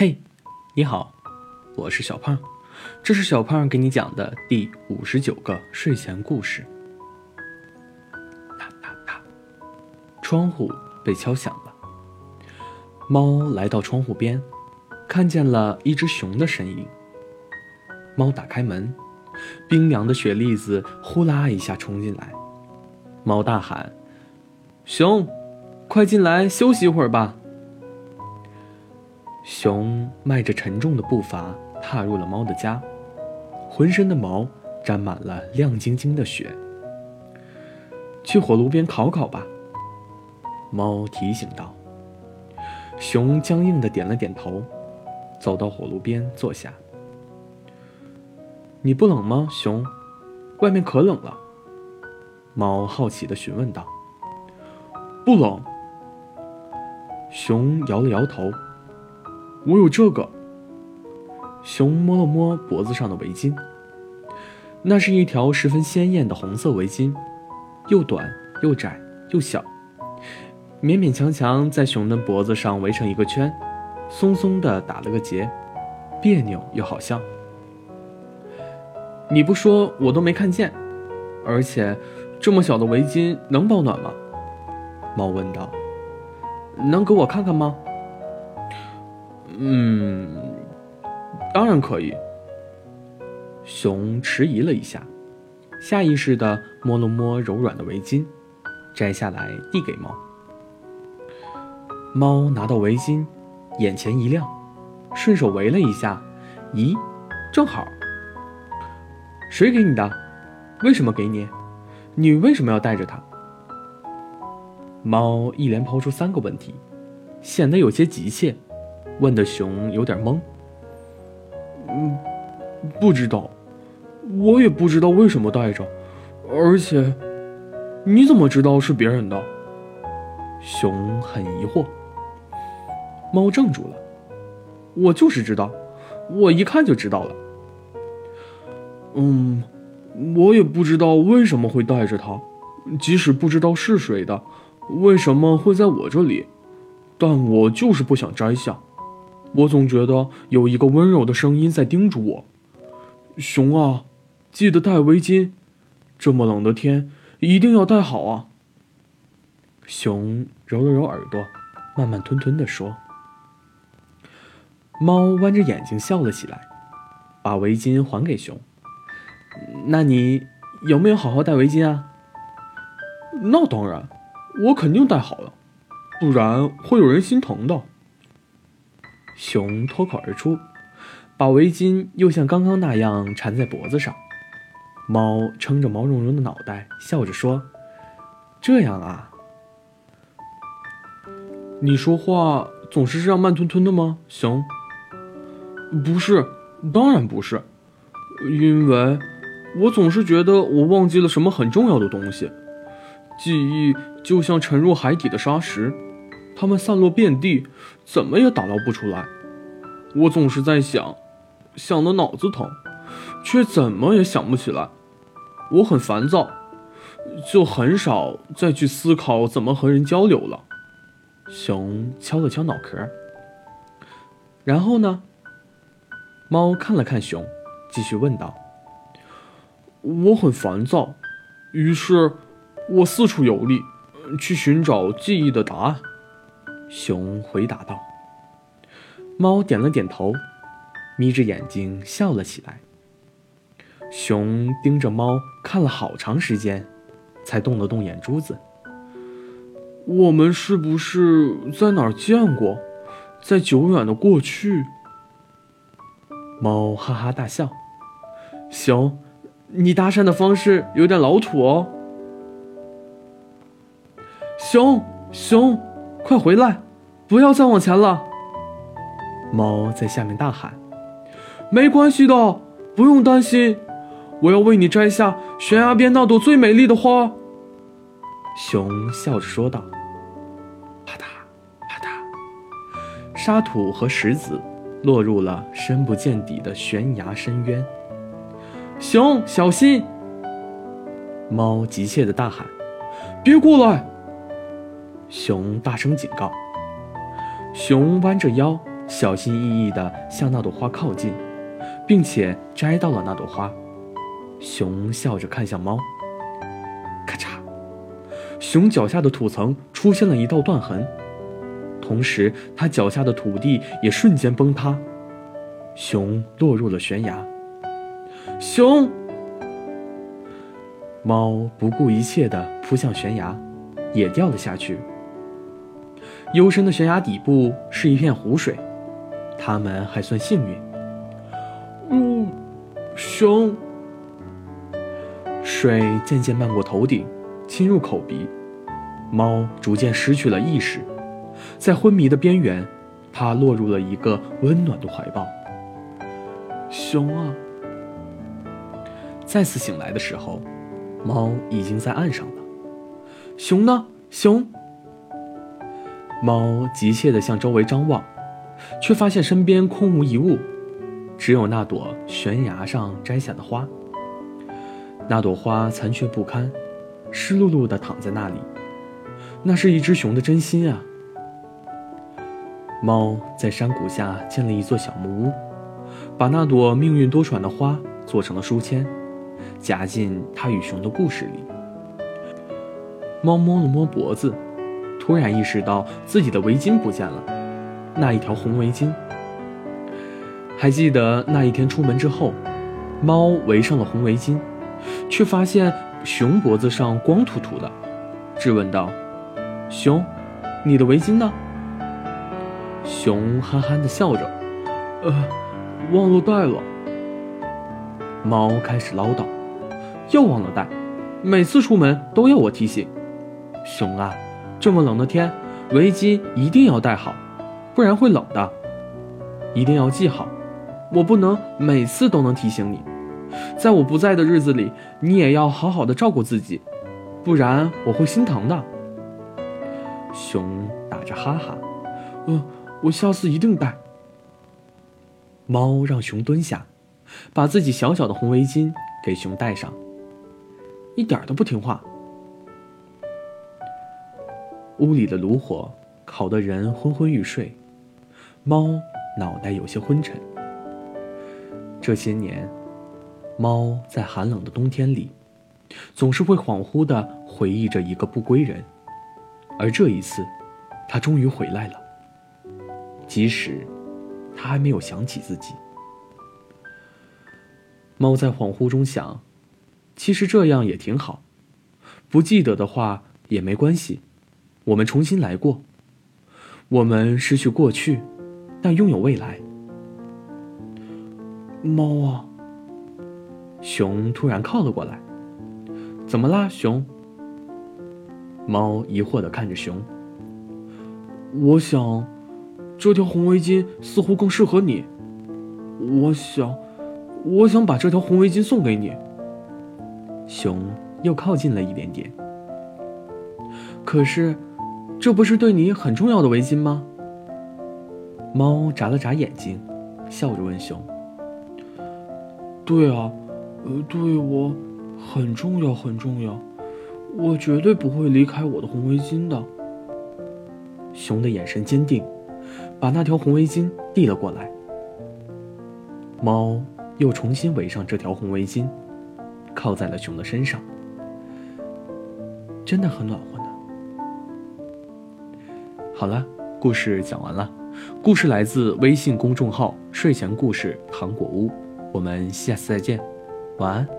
嘿，你好，我是小胖，这是小胖给你讲的第五十九个睡前故事。哒哒哒，窗户被敲响了。猫来到窗户边，看见了一只熊的身影。猫打开门，冰凉的雪粒子呼啦一下冲进来。猫大喊：“熊，快进来休息一会儿吧。”熊迈着沉重的步伐踏入了猫的家，浑身的毛沾满了亮晶晶的雪。去火炉边烤烤吧，猫提醒道。熊僵硬的点了点头，走到火炉边坐下。你不冷吗，熊？外面可冷了。猫好奇的询问道。不冷。熊摇了摇头。我有这个。熊摸了摸脖子上的围巾，那是一条十分鲜艳的红色围巾，又短又窄又小，勉勉强强在熊的脖子上围成一个圈，松松的打了个结，别扭又好笑。你不说我都没看见，而且这么小的围巾能保暖吗？猫问道。能给我看看吗？嗯，当然可以。熊迟疑了一下，下意识地摸了摸柔软的围巾，摘下来递给猫。猫拿到围巾，眼前一亮，顺手围了一下，咦，正好。谁给你的？为什么给你？你为什么要带着它？猫一连抛出三个问题，显得有些急切。问的熊有点懵。嗯，不知道，我也不知道为什么带着，而且，你怎么知道是别人的？熊很疑惑。猫怔住了。我就是知道，我一看就知道了。嗯，我也不知道为什么会带着它，即使不知道是谁的，为什么会在我这里，但我就是不想摘下。我总觉得有一个温柔的声音在叮嘱我：“熊啊，记得戴围巾，这么冷的天一定要戴好啊。”熊揉了揉耳朵，慢慢吞吞地说：“猫弯着眼睛笑了起来，把围巾还给熊。那你有没有好好戴围巾啊？”“那当然，我肯定戴好了，不然会有人心疼的。”熊脱口而出，把围巾又像刚刚那样缠在脖子上。猫撑着毛茸茸的脑袋，笑着说：“这样啊？你说话总是这样慢吞吞的吗，熊？”“不是，当然不是，因为我总是觉得我忘记了什么很重要的东西。记忆就像沉入海底的沙石。”它们散落遍地，怎么也打捞不出来。我总是在想，想得脑子疼，却怎么也想不起来。我很烦躁，就很少再去思考怎么和人交流了。熊敲了敲脑壳，然后呢？猫看了看熊，继续问道：“我很烦躁，于是我四处游历，去寻找记忆的答案。”熊回答道：“猫点了点头，眯着眼睛笑了起来。”熊盯着猫看了好长时间，才动了动眼珠子。“我们是不是在哪儿见过？在久远的过去？”猫哈哈大笑。“熊，你搭讪的方式有点老土哦。”“熊，熊。”快回来！不要再往前了。猫在下面大喊：“没关系的，不用担心，我要为你摘下悬崖边那朵最美丽的花。”熊笑着说道。啪嗒啪嗒，沙土和石子落入了深不见底的悬崖深渊。熊，小心！猫急切地大喊：“别过来！”熊大声警告。熊弯着腰，小心翼翼地向那朵花靠近，并且摘到了那朵花。熊笑着看向猫，咔嚓，熊脚下的土层出现了一道断痕，同时它脚下的土地也瞬间崩塌，熊落入了悬崖。熊，猫不顾一切地扑向悬崖，也掉了下去。幽深的悬崖底部是一片湖水，它们还算幸运。嗯，熊。水渐渐漫过头顶，侵入口鼻，猫逐渐失去了意识，在昏迷的边缘，它落入了一个温暖的怀抱。熊啊！再次醒来的时候，猫已经在岸上了。熊呢？熊！猫急切地向周围张望，却发现身边空无一物，只有那朵悬崖上摘下的花。那朵花残缺不堪，湿漉漉地躺在那里。那是一只熊的真心啊！猫在山谷下建了一座小木屋，把那朵命运多舛的花做成了书签，夹进它与熊的故事里。猫摸了摸脖子，突然意识到自己的围巾不见了，那一条红围巾。还记得那一天出门之后，猫围上了红围巾。却发现熊脖子上光秃秃的，质问道：“熊，你的围巾呢？”熊憨憨地笑着：“呃，忘了带了。”猫开始唠叨：“又忘了带，每次出门都要我提醒。熊啊，这么冷的天，围巾一定要带好，不然会冷的。一定要记好，我不能每次都能提醒你。”在我不在的日子里，你也要好好的照顾自己，不然我会心疼的。熊打着哈哈，呃，我下次一定带。猫让熊蹲下，把自己小小的红围巾给熊戴上，一点都不听话。屋里的炉火烤得人昏昏欲睡，猫脑袋有些昏沉。这些年。猫在寒冷的冬天里，总是会恍惚地回忆着一个不归人，而这一次，它终于回来了。即使它还没有想起自己，猫在恍惚中想：其实这样也挺好，不记得的话也没关系，我们重新来过。我们失去过去，但拥有未来。猫啊！熊突然靠了过来，怎么啦，熊？猫疑惑地看着熊。我想，这条红围巾似乎更适合你。我想，我想把这条红围巾送给你。熊又靠近了一点点。可是，这不是对你很重要的围巾吗？猫眨了眨眼睛，笑着问熊：“对啊。”呃，对我很重要，很重要，我绝对不会离开我的红围巾的。熊的眼神坚定，把那条红围巾递了过来。猫又重新围上这条红围巾，靠在了熊的身上，真的很暖和。好了，故事讲完了，故事来自微信公众号“睡前故事糖果屋”，我们下次再见。晚安。